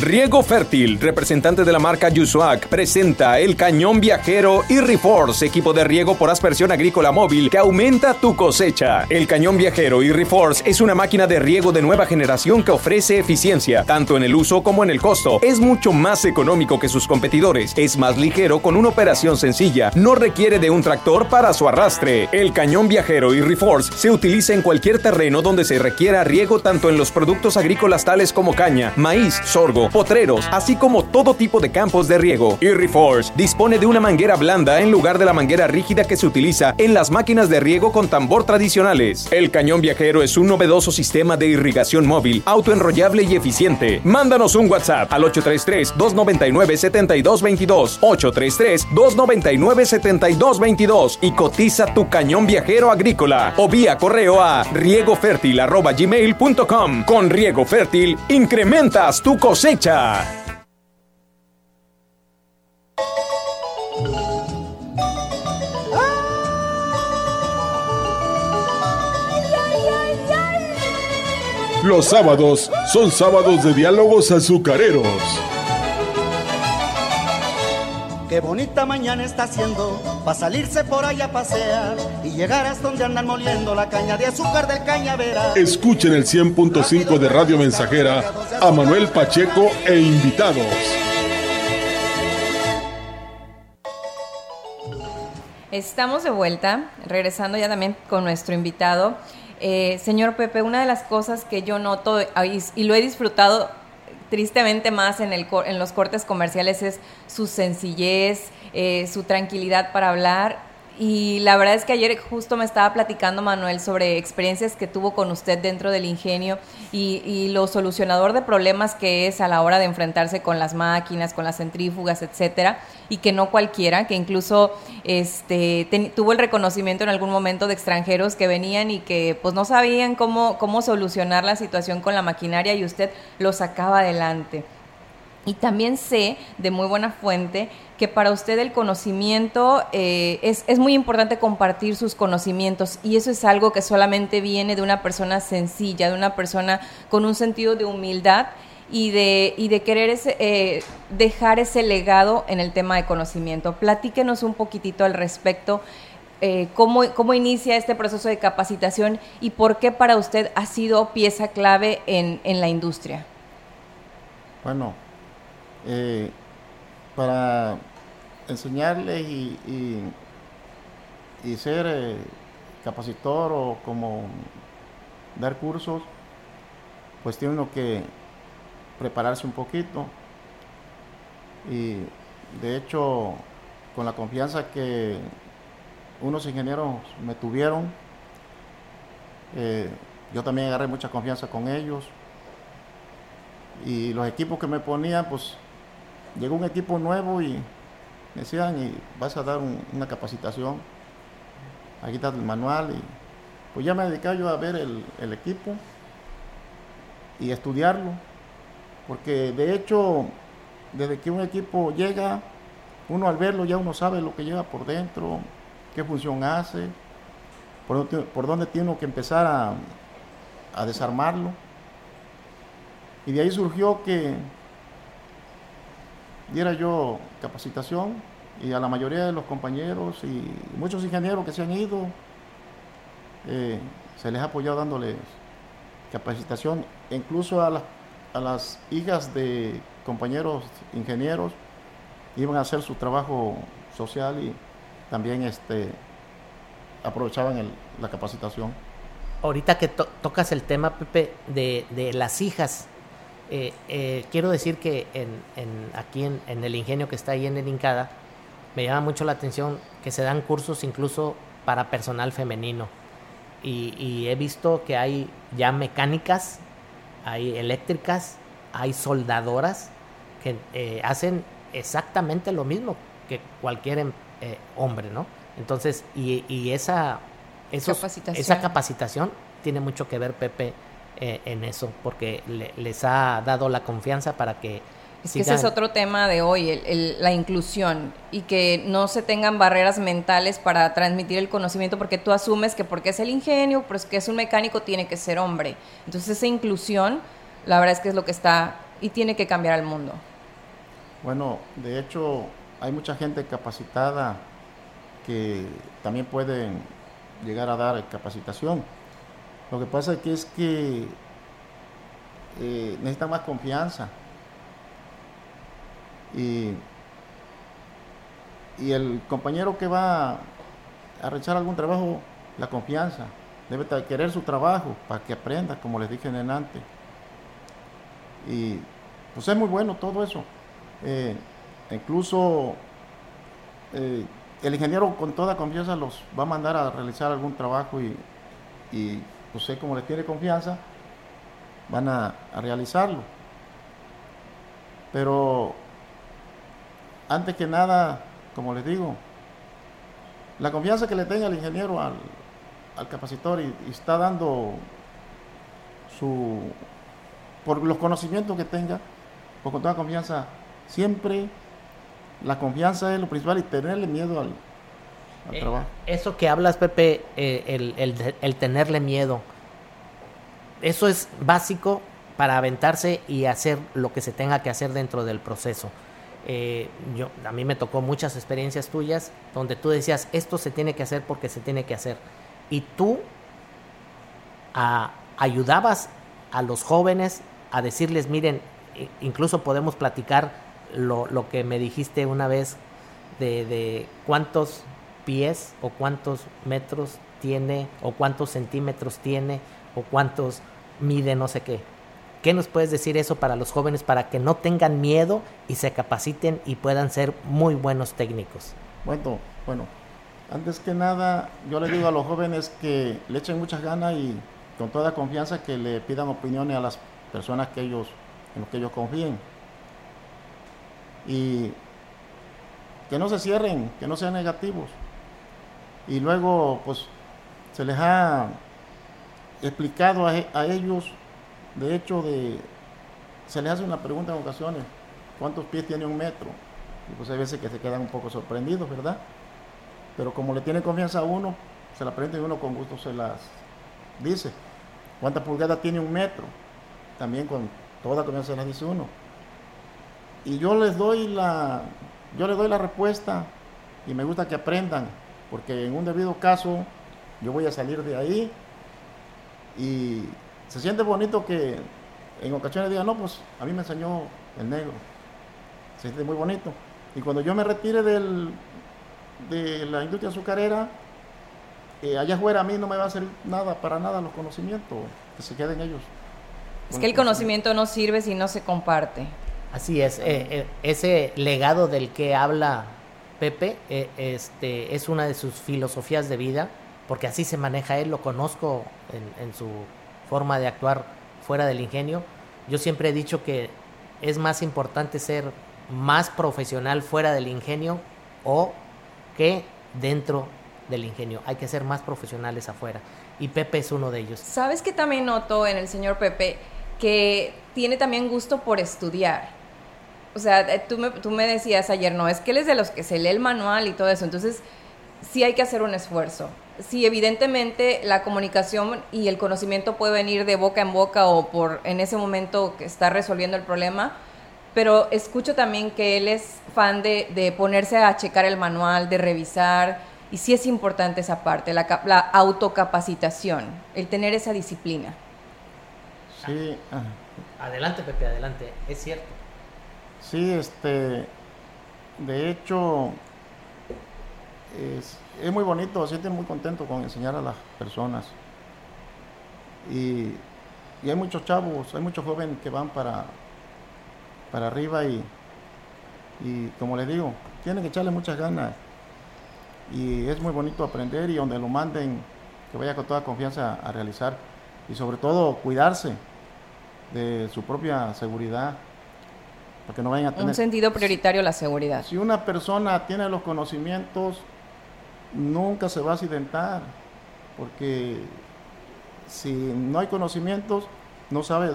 Speaker 6: Riego Fértil, representante de la marca Yusuac, presenta el cañón viajero y Reforce, equipo de riego por aspersión agrícola móvil que aumenta tu cosecha. El cañón viajero y Reforce es una máquina de riego de nueva generación que ofrece eficiencia, tanto en el uso como en el costo. Es mucho más económico que sus competidores, es más ligero con una operación sencilla, no requiere de un tractor para su arrastre. El cañón viajero y Reforce se utiliza en cualquier terreno donde se requiera riego tanto en los productos agrícolas tales como caña, maíz, sorgo, potreros, así como todo tipo de campos de riego. Irriforce dispone de una manguera blanda en lugar de la manguera rígida que se utiliza en las máquinas de riego con tambor tradicionales. El cañón viajero es un novedoso sistema de irrigación móvil, autoenrollable y eficiente. Mándanos un WhatsApp al 833-299-7222, 833-299-7222 y cotiza tu cañón viajero agrícola o vía correo a riegofértil.gmail.com. Con Riego Fértil, incrementas tu cosecha
Speaker 4: los sábados son sábados de diálogos azucareros.
Speaker 3: Qué bonita mañana está haciendo para salirse por allá a pasear y llegar hasta donde andan moliendo la caña de azúcar del cañavera.
Speaker 4: Escuchen el 100.5 de Radio Mensajera a Manuel Pacheco e invitados.
Speaker 2: Estamos de vuelta, regresando ya también con nuestro invitado. Eh, señor Pepe, una de las cosas que yo noto y lo he disfrutado tristemente más en, el, en los cortes comerciales es su sencillez, eh, su tranquilidad para hablar y la verdad es que ayer justo me estaba platicando Manuel sobre experiencias que tuvo con usted dentro del ingenio y, lo solucionador de problemas que es a la hora de enfrentarse con las máquinas, con las centrífugas, etcétera, y que no cualquiera, que incluso este tuvo el reconocimiento en algún momento de extranjeros que venían y que pues no sabían cómo, cómo solucionar la situación con la maquinaria y usted lo sacaba adelante. Y también sé de muy buena fuente que para usted el conocimiento eh, es, es, muy importante compartir sus conocimientos y eso es algo que solamente viene de una persona sencilla, de una persona con un sentido de humildad y de, y de querer eh, dejar ese legado en el tema de conocimiento. Platíquenos un poquitito al respecto. Eh, cómo, cómo, inicia este proceso de capacitación y por qué para usted ha sido pieza clave en, en la industria.
Speaker 8: Bueno, eh, para enseñarles y, y, ser eh, capacitor o como dar cursos, pues tiene uno que prepararse un poquito. Y de hecho, con la confianza que unos ingenieros me tuvieron, eh, yo también agarré mucha confianza con ellos. Y los equipos que me ponían, pues llegó un equipo nuevo y me decían, y vas a dar una capacitación, aquí está el manual, y pues ya me dedicaba yo a ver el, equipo y estudiarlo, porque de hecho, desde que un equipo llega, uno al verlo ya uno sabe lo que lleva por dentro, qué función hace, por, dónde tiene que empezar a desarmarlo. Y de ahí surgió que diera yo capacitación y a la mayoría de los compañeros y muchos ingenieros que se han ido, eh, se les ha apoyado dándoles capacitación, incluso a las, a las hijas de compañeros ingenieros iban a hacer su trabajo social y también este, aprovechaban la capacitación.
Speaker 1: Ahorita que tocas el tema, Pepe, de, de las hijas, eh, eh, quiero decir que en, aquí en, el ingenio que está ahí en el Incada, me llama mucho la atención que se dan cursos incluso para personal femenino. Y, he visto que hay ya mecánicas, hay eléctricas hay soldadoras que eh, hacen exactamente lo mismo que cualquier em, eh, hombre, ¿no? Entonces, y, esa, esa capacitación tiene mucho que ver, Pepe, eh, en eso, porque les ha dado la confianza para que
Speaker 2: es que ese es otro tema de hoy, la inclusión y que no se tengan barreras mentales para transmitir el conocimiento porque tú asumes que porque es el ingenio, pues que es un mecánico tiene que ser hombre. Entonces esa inclusión, la verdad es que es lo que está y tiene que cambiar al mundo.
Speaker 8: Bueno, de hecho hay mucha gente capacitada que también pueden llegar a dar capacitación. Lo que pasa que es que eh, necesita más confianza y, el compañero que va a realizar algún trabajo, la confianza, debe querer su trabajo para que aprenda, como les dije en antes. Y pues es muy bueno todo eso. Eh, incluso eh, el ingeniero con toda confianza los va a mandar a realizar algún trabajo y, y pues sé como les tiene confianza, van a realizarlo. Pero antes que nada, como les digo, la confianza que le tenga el ingeniero al, capacitor y, está dando su, por los conocimientos que tenga, pues con toda confianza, siempre la confianza es lo principal y tenerle miedo al,
Speaker 1: eh,
Speaker 8: trabajo.
Speaker 1: Eso que hablas, Pepe, eh, el, el tenerle miedo, eso es básico para aventarse y hacer lo que se tenga que hacer dentro del proceso. Eh, yo, a mí me tocó muchas experiencias tuyas donde tú decías, esto se tiene que hacer porque se tiene que hacer. Y tú ayudabas a los jóvenes a decirles, miren, incluso podemos platicar lo, lo que me dijiste una vez de, de, cuántos pies o cuántos metros tiene o cuántos centímetros tiene o cuántos mide no sé qué. ¿Qué nos puedes decir eso para los jóvenes para que no tengan miedo y se capaciten y puedan ser muy buenos técnicos?
Speaker 8: Bueno, bueno, antes que nada yo le digo a los jóvenes que le echen muchas ganas y con toda confianza que le pidan opiniones a las personas que ellos, en los que ellos confíen. Y que no se cierren, que no sean negativos. Y luego, pues, se les ha explicado a, a ellos de hecho, se les hace una pregunta en ocasiones, ¿cuántos pies tiene un metro? Y pues hay veces que se quedan un poco sorprendidos, ¿verdad? Pero como le tiene confianza a uno, se la pregunta y uno con gusto se las dice. ¿Cuántas pulgadas tiene un metro? También con toda confianza se las dice uno. Y yo les doy la, yo les doy la respuesta y me gusta que aprendan, porque en un debido caso yo voy a salir de ahí y se siente bonito que en ocasiones digan, no, pues a mí me enseñó el negro. Se siente muy bonito. Y cuando yo me retire del, de la industria azucarera, eh, allá afuera a mí no me va a hacer nada, para nada los conocimientos, que se queden ellos.
Speaker 2: Es que el conocimiento no sirve si no se comparte.
Speaker 1: Así es, eh, eh, ese legado del que habla Pepe este, es una de sus filosofías de vida, porque así se maneja él, lo conozco en su forma de actuar fuera del ingenio. Yo siempre he dicho que es más importante ser más profesional fuera del ingenio o que dentro del ingenio. Hay que ser más profesionales afuera. Y Pepe es uno de ellos.
Speaker 2: ¿Sabes que también noto en el señor Pepe que tiene también gusto por estudiar? O sea, eh, tú me, tú me decías ayer, no, es que él es de los que se lee el manual y todo eso. Entonces, sí hay que hacer un esfuerzo sí, evidentemente la comunicación y el conocimiento puede venir de boca en boca o por en ese momento que está resolviendo el problema, pero escucho también que él es fan de, ponerse a checar el manual, de revisar, y sí es importante esa parte, la, la autocapacitación, el tener esa disciplina.
Speaker 8: Sí.
Speaker 1: Adelante, Pepe, adelante, es cierto.
Speaker 8: Sí, este, de hecho, es, es muy bonito, se siente muy contento con enseñar a las personas. Y, hay muchos chavos, hay muchos jóvenes que van para, para arriba y, y como les digo, tienen que echarle muchas ganas. Y es muy bonito aprender y donde lo manden, que vaya con toda confianza a realizar. Y sobre todo cuidarse, de su propia seguridad, porque no vayan a tener...
Speaker 2: Un sentido prioritario la seguridad.
Speaker 8: Si una persona tiene los conocimientos, nunca se va a accidentar, porque si no hay conocimientos, no sabe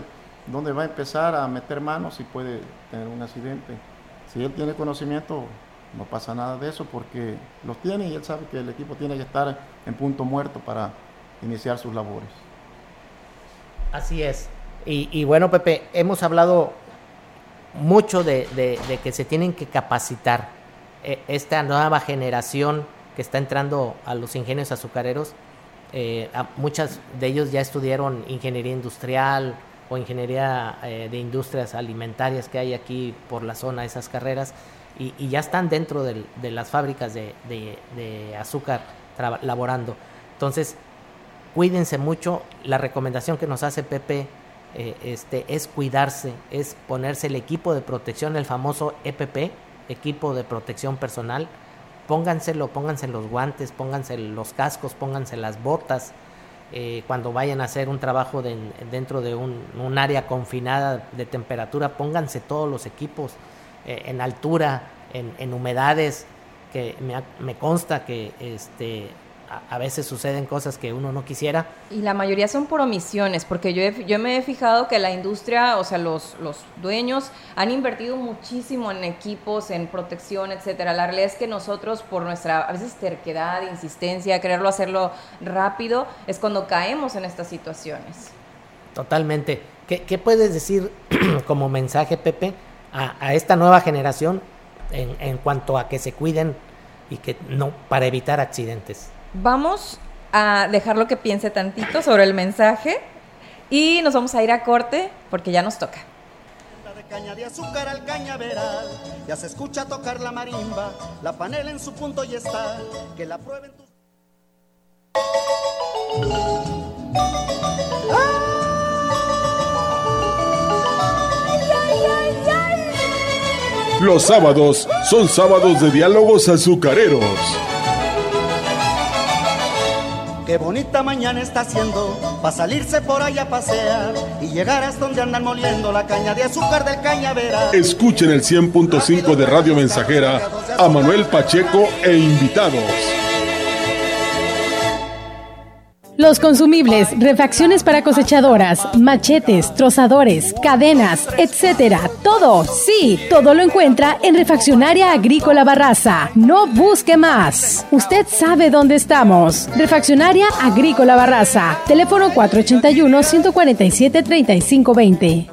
Speaker 8: dónde va a empezar a meter manos y puede tener un accidente. Si él tiene conocimiento, no pasa nada de eso porque los tiene y él sabe que el equipo tiene que estar en punto muerto para iniciar sus labores.
Speaker 1: Así es. Y, bueno, Pepe, hemos hablado mucho de, que se tienen que capacitar e, esta nueva generación que está entrando a los ingenios azucareros. Eh, muchas de ellos ya estudiaron ingeniería industrial o ingeniería eh, de industrias alimentarias que hay aquí por la zona, esas carreras y, ya están dentro de las fábricas de, azúcar laborando. Entonces, cuídense mucho. La recomendación que nos hace Pepe eh, este, es cuidarse, es ponerse el equipo de protección, el famoso EPP, equipo de protección personal. Pónganselo, pónganse los guantes, pónganse los cascos, pónganse las botas. Eh, cuando vayan a hacer un trabajo dentro de un, un área confinada de temperatura, pónganse todos los equipos eh, en altura, en, humedades, que me, consta que este, a, veces suceden cosas que uno no quisiera.
Speaker 2: Y la mayoría son por omisiones, porque yo, yo me he fijado que la industria, o sea, los, los dueños han invertido muchísimo en equipos, en protección, etcétera. La realidad es que nosotros, por nuestra, a veces, terquedad, insistencia, quererlo hacerlo rápido, es cuando caemos en estas situaciones.
Speaker 1: Totalmente. ¿Qué, qué puedes decir como mensaje, Pepe? a, esta nueva generación en, en, cuanto a que se cuiden y que no para evitar accidentes.
Speaker 2: Vamos a dejarlo que piense tantito sobre el mensaje y nos vamos a ir a corte porque ya nos toca.
Speaker 3: De caña de azúcar al cañaveral, ya se escucha tocar la marimba, la panela en su punto y está, que la prueben tus...
Speaker 4: Los sábados son sábados de diálogos azucareros.
Speaker 3: Qué bonita mañana está haciendo para salirse por ahí a pasear y llegar hasta donde andan moliendo la caña de azúcar del cañavera.
Speaker 4: Escuchen el 100.5 de Radio Mensajera a Manuel Pacheco e invitados.
Speaker 5: Los consumibles, refacciones para cosechadoras, machetes, trozadores, cadenas, etcétera. Todo, sí, todo lo encuentra en Refaccionaria Agrícola Barraza. No busque más. Usted sabe dónde estamos. Refaccionaria Agrícola Barraza. Teléfono 481 147 3520.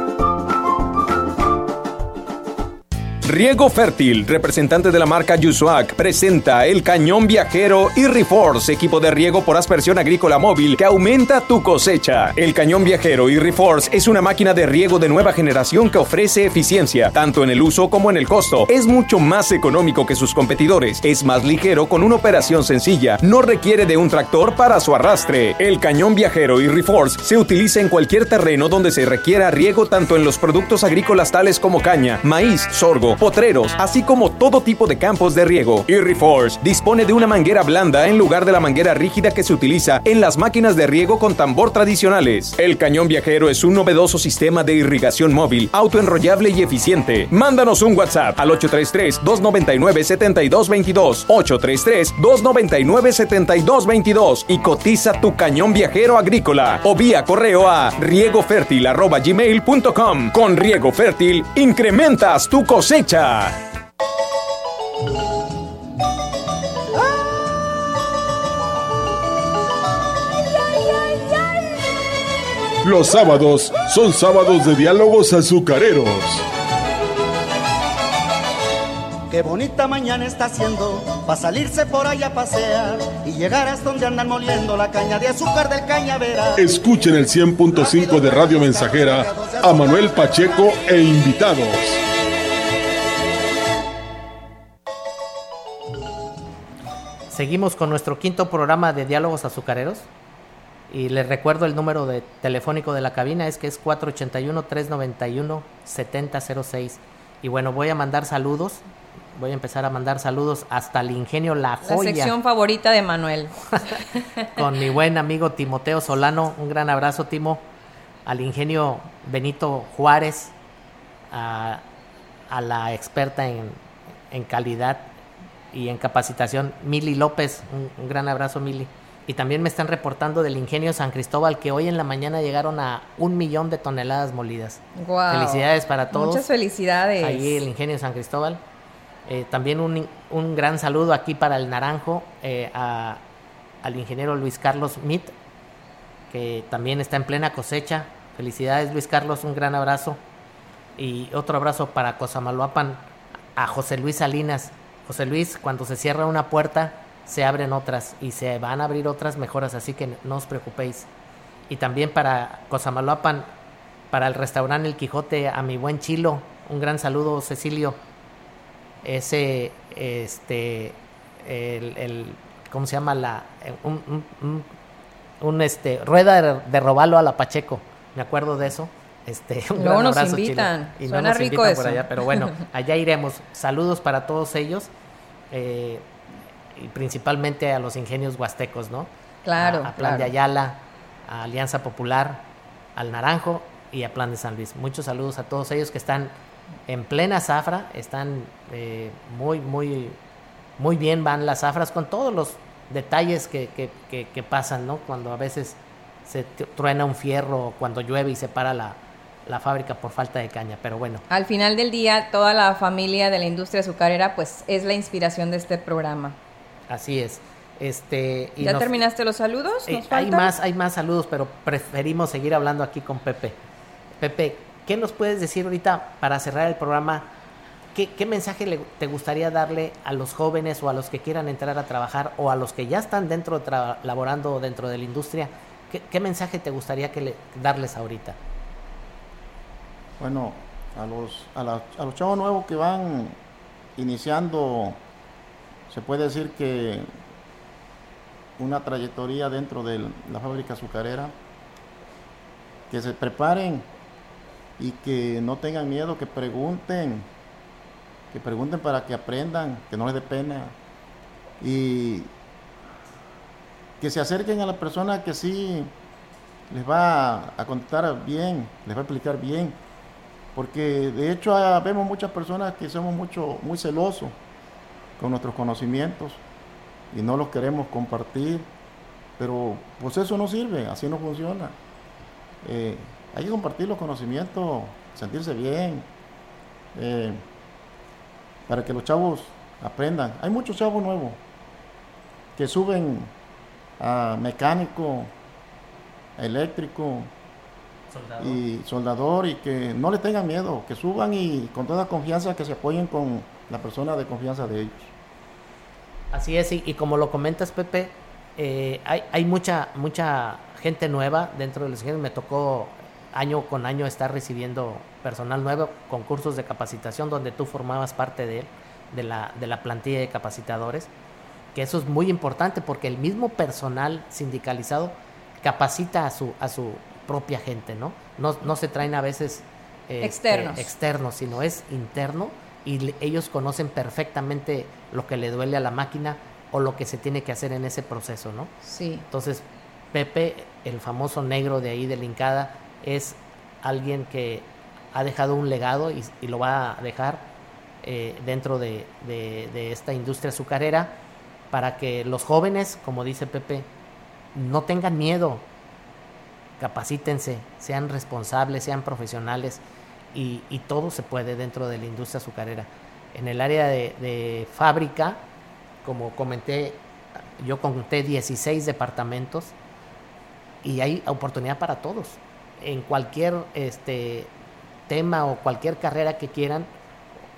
Speaker 6: Riego Fértil, representante de la marca Yusuac, presenta el cañón viajero y Reforce, equipo de riego por aspersión agrícola móvil que aumenta tu cosecha. El cañón viajero y Reforce es una máquina de riego de nueva generación que ofrece eficiencia, tanto en el uso como en el costo. Es mucho más económico que sus competidores, es más ligero con una operación sencilla, no requiere de un tractor para su arrastre. El cañón viajero y Reforce se utiliza en cualquier terreno donde se requiera riego tanto en los productos agrícolas tales como caña, maíz, sorgo, potreros, así como todo tipo de campos de riego. Irriforce dispone de una manguera blanda en lugar de la manguera rígida que se utiliza en las máquinas de riego con tambor tradicionales. El cañón viajero es un novedoso sistema de irrigación móvil, autoenrollable y eficiente. Mándanos un WhatsApp al 833-299-7222, 833-299-7222 y cotiza tu cañón viajero agrícola o vía correo a riegofertil.gmail.com. Con Riego Fértil, incrementas tu cosecha.
Speaker 4: Los sábados son sábados de diálogos azucareros.
Speaker 3: Qué bonita mañana está haciendo para salirse por allá a pasear y llegar hasta donde andan moliendo la caña de azúcar del cañavera.
Speaker 4: Escuchen el 100.5 de Radio Mensajera a Manuel Pacheco e invitados.
Speaker 1: Seguimos con nuestro quinto programa de diálogos azucareros. Y les recuerdo el número de telefónico de la cabina es que es 481-391-7006. Y bueno, voy a mandar saludos. Voy a empezar a mandar saludos hasta el ingenio La Joya.
Speaker 2: La sección favorita de Manuel.
Speaker 1: Con mi buen amigo Timoteo Solano. Un gran abrazo, Timo. Al ingenio Benito Juárez. A, la experta en, en, calidad y en capacitación, Mili López. un gran abrazo, Mili. Y también me están reportando del ingenio San Cristóbal que hoy en la mañana llegaron a un millón de toneladas molidas. Felicidades para todos.
Speaker 2: Muchas felicidades.
Speaker 1: Ahí el ingenio San Cristóbal. Eh, también un, un, gran saludo aquí para el Naranjo eh, al ingeniero Luis Carlos Mit, que también está en plena cosecha. Felicidades Luis Carlos, un gran abrazo. Y otro abrazo para Cosamaloapan, a José Luis Salinas. José Luis, cuando se cierra una puerta, se abren otras y se van a abrir otras mejoras, así que no os preocupéis. Y también para Cosamaloapan, para el restaurante El Quijote, a mi buen Chilo, un gran saludo, Cecilio. Ese, este, ¿cómo se llama? La, un, un, este, rueda de, robalo a la Pacheco, me acuerdo de eso. Este,
Speaker 2: un Luego nos invitan, Y suena rico eso.
Speaker 1: allá, pero bueno, allá iremos. Saludos para todos ellos. Eh, y principalmente a los ingenios huastecos, ¿no?
Speaker 2: Claro.
Speaker 1: A, Plan de Ayala, a Alianza Popular, al Naranjo y a Plan de San Luis. Muchos saludos a todos ellos que están en plena zafra, están eh, muy, muy, muy bien van las zafras con todos los detalles que, que, que, pasan, ¿no? Cuando a veces se truena un fierro, cuando llueve y se para la, la fábrica por falta de caña, pero bueno.
Speaker 2: Al final del día, toda la familia de la industria azucarera, pues es la inspiración de este programa.
Speaker 1: Así es. Este,
Speaker 2: ¿Ya terminaste los saludos?
Speaker 1: Eh, hay más, hay más saludos, pero preferimos seguir hablando aquí con Pepe. Pepe, ¿qué nos puedes decir ahorita para cerrar el programa? ¿Qué, mensaje te gustaría darle a los jóvenes o a los que quieran entrar a trabajar o a los que ya están dentro laborando dentro de la industria? ¿Qué, mensaje te gustaría que darles ahorita?
Speaker 8: Bueno, a los, a los chavos nuevos que van iniciando se puede decir que una trayectoria dentro de la fábrica azucarera, que se preparen y que no tengan miedo, que pregunten, que pregunten para que aprendan, que no les dé pena. Y que se acerquen a la persona que sí les va a contestar bien, les va a explicar bien, porque de hecho vemos muchas personas que somos mucho, muy celosos con nuestros conocimientos y no los queremos compartir, pero pues eso no sirve, así no funciona. Eh, hay que compartir los conocimientos, sentirse bien, eh, para que los chavos aprendan. Hay muchos chavos nuevos que suben a mecánico, eléctrico y soldador y que no le tengan miedo, que suban y con toda confianza que se apoyen con la persona de confianza de ellos.
Speaker 1: Así es, y, como lo comentas, Pepe, eh, hay, hay, mucha, mucha gente nueva dentro de los ingenieros. Me tocó año con año estar recibiendo personal nuevo, concursos de capacitación donde tú formabas parte de, de, la, de la plantilla de capacitadores, que eso es muy importante porque el mismo personal sindicalizado capacita a su, a su propia gente, ¿no? No, no se traen a veces
Speaker 2: este, externos.
Speaker 1: externos, sino es interno y ellos conocen perfectamente lo que le duele a la máquina o lo que se tiene que hacer en ese proceso, ¿no?
Speaker 2: Sí.
Speaker 1: Entonces, Pepe, el famoso negro de ahí de Lincada, es alguien que ha dejado un legado y, lo va a dejar eh, dentro de, de, esta industria azucarera para que los jóvenes, como dice Pepe, no tengan miedo, capacítense, sean responsables, sean profesionales y, todo se puede dentro de la industria azucarera. En el área de, fábrica, como comenté, yo conté 16 departamentos y hay oportunidad para todos. en cualquier este, tema o cualquier carrera que quieran,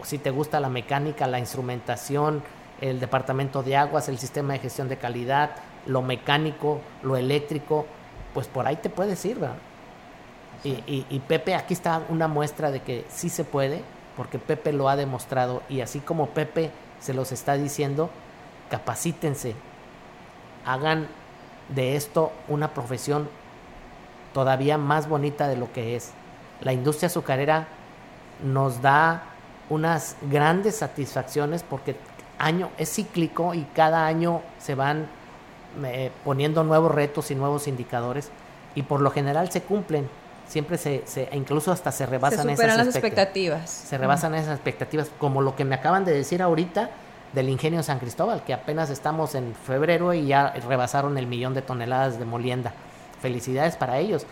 Speaker 1: si te gusta la mecánica, la instrumentación, el departamento de aguas, el sistema de gestión de calidad, lo mecánico, lo eléctrico, pues por ahí te puedes ir, ¿verdad? Y, y, Pepe, aquí está una muestra de que sí se puede, porque Pepe lo ha demostrado y así como Pepe se los está diciendo, capacítense, hagan de esto una profesión todavía más bonita de lo que es. La industria azucarera nos da unas grandes satisfacciones porque año es cíclico y cada año se van eh, poniendo nuevos retos y nuevos indicadores y por lo general se cumplen siempre se, se incluso hasta se rebasan
Speaker 2: se
Speaker 1: esas
Speaker 2: las expectativas.
Speaker 1: Se rebasan esas expectativas, como lo que me acaban de decir ahorita del ingenio San Cristóbal, que apenas estamos en febrero y ya rebasaron el millón de toneladas de molienda. Felicidades para ellos.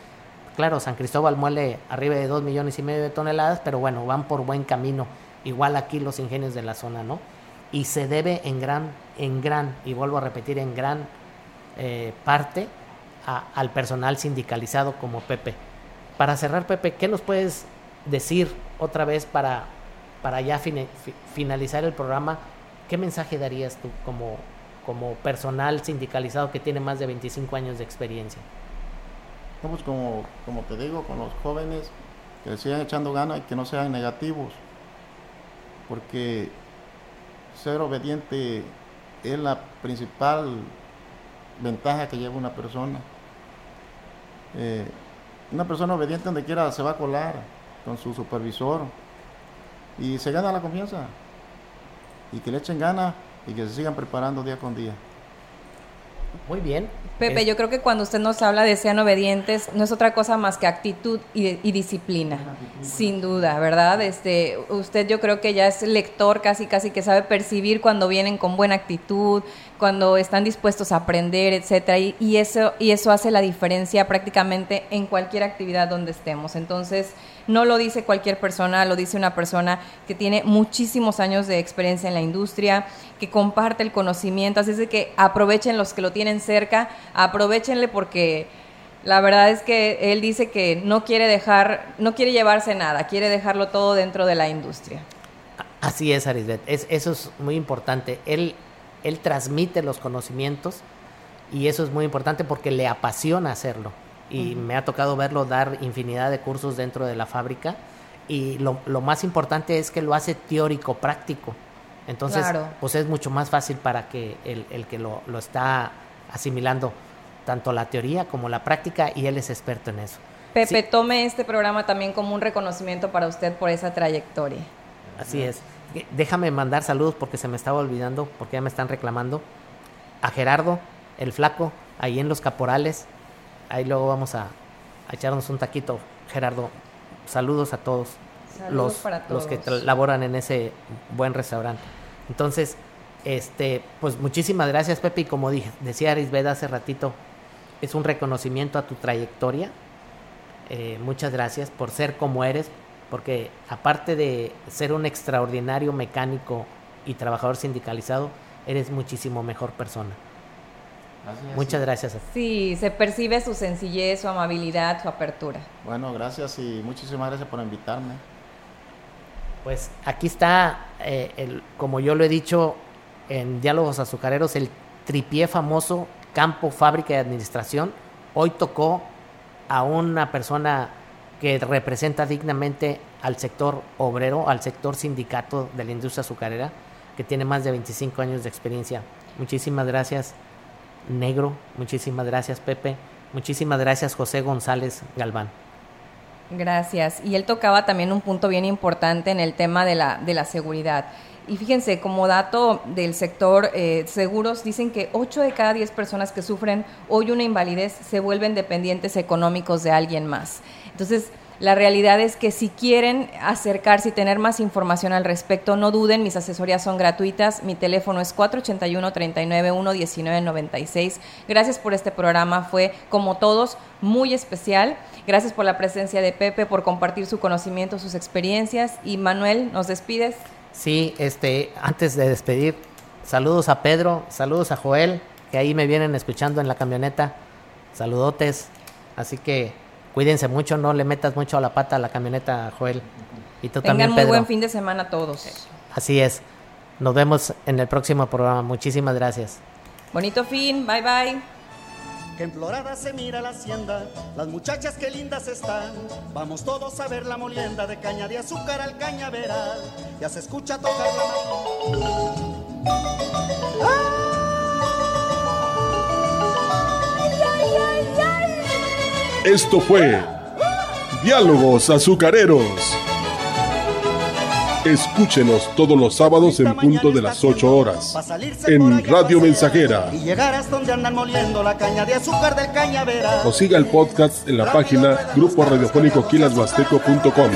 Speaker 1: Claro, San Cristóbal muele arriba de dos millones y medio de toneladas, pero bueno, van por buen camino. Igual aquí los ingenios de la zona, ¿no? Y se debe en gran, en gran, y vuelvo a repetir, en gran eh, parte al personal sindicalizado como Pepe. Para cerrar, Pepe, ¿qué nos puedes decir otra vez para, para ya finalizar el programa? ¿Qué mensaje darías tú como, como personal sindicalizado que tiene más de 25 años de experiencia?
Speaker 8: Vamos, como, como te digo, con los jóvenes que sigan echando ganas y que no sean negativos, porque ser obediente es la principal ventaja que lleva una persona. Eh, una persona obediente donde quiera se va a colar con su supervisor y se gana la confianza y que le echen ganas y que se sigan preparando día con día.
Speaker 1: Muy bien.
Speaker 2: Pepe, yo creo que cuando usted nos habla de sean obedientes, no es otra cosa más que actitud y, disciplina, sin duda, ¿verdad? Este, usted yo creo que ya es lector casi, casi que sabe percibir cuando vienen con buena actitud, cuando están dispuestos a aprender, etcétera, y, eso, y eso hace la diferencia prácticamente en cualquier actividad donde estemos. Entonces, no lo dice cualquier persona, lo dice una persona que tiene muchísimos años de experiencia en la industria, que comparte el conocimiento, así es de que aprovechen los que lo tienen cerca, aprovechenle porque la verdad es que él dice que no quiere dejar, no quiere llevarse nada, quiere dejarlo todo dentro de la industria.
Speaker 1: Así es, Arisbet, es, eso es muy importante. Él, él transmite los conocimientos y eso es muy importante porque le apasiona hacerlo y me ha tocado verlo dar infinidad de cursos dentro de la fábrica y lo, lo más importante es que lo hace teórico, práctico. Entonces, pues es mucho más fácil para que el, el que lo, lo, está asimilando tanto la teoría como la práctica y él es experto en eso.
Speaker 2: Pepe, tome este programa también como un reconocimiento para usted por esa trayectoria.
Speaker 1: Así es. Déjame mandar saludos porque se me estaba olvidando, porque ya me están reclamando. A Gerardo, el flaco, ahí en los caporales, ahí luego vamos a, echarnos un taquito. Gerardo, saludos a todos. los, los que laboran en ese buen restaurante. Entonces, este, pues muchísimas gracias, Pepe. Y como dije, decía Arisbeth hace ratito, es un reconocimiento a tu trayectoria. Eh, muchas gracias por ser como eres, porque aparte de ser un extraordinario mecánico y trabajador sindicalizado, eres muchísimo mejor persona. Muchas gracias.
Speaker 2: Sí, se percibe su sencillez, su amabilidad, su apertura.
Speaker 8: Bueno, gracias y muchísimas gracias por invitarme.
Speaker 1: Pues aquí está, eh, el, como yo lo he dicho en Diálogos Azucareros, el tripié famoso campo, fábrica y administración. Hoy tocó a una persona que representa dignamente al sector obrero, al sector sindicato de la industria azucarera, que tiene más de 25 años de experiencia. Muchísimas gracias Negro. Muchísimas gracias, Pepe. Muchísimas gracias, José González Galván.
Speaker 2: Gracias. Y él tocaba también un punto bien importante en el tema de la, de la seguridad. Y fíjense, como dato del sector eh, seguros, dicen que 8 de cada 10 personas que sufren hoy una invalidez se vuelven dependientes económicos de alguien más. Entonces, la realidad es que si quieren acercarse y tener más información al respecto, no duden, mis asesorías son gratuitas. Mi teléfono es 481-391-1996. Gracias por este programa, fue como todos muy especial. Gracias por la presencia de Pepe, por compartir su conocimiento, sus experiencias. Y Manuel, ¿nos despides?
Speaker 1: Sí, este, antes de despedir, saludos a Pedro, saludos a Joel, que ahí me vienen escuchando en la camioneta. Saludotes. Así que Cuídense mucho, no le metas mucho a la pata a la camioneta, Joel.
Speaker 2: Y tú Tengan también, muy buen fin de semana todos.
Speaker 1: Así es. Nos vemos en el próximo programa. Muchísimas gracias.
Speaker 2: Bonito fin. Bye bye.
Speaker 3: Que en Florada se mira la hacienda, las muchachas que lindas están. Vamos todos a ver la molienda de caña de azúcar al cañaveral. Ya se escucha tocar la
Speaker 4: Esto fue Diálogos Azucareros. Escúchenos todos los sábados en punto de las 8 horas en Radio Mensajera.
Speaker 3: Y llegarás donde andan moliendo la caña de azúcar del cañaveral.
Speaker 4: O siga el podcast en la página grupo radiofónico quilashuasteco.com.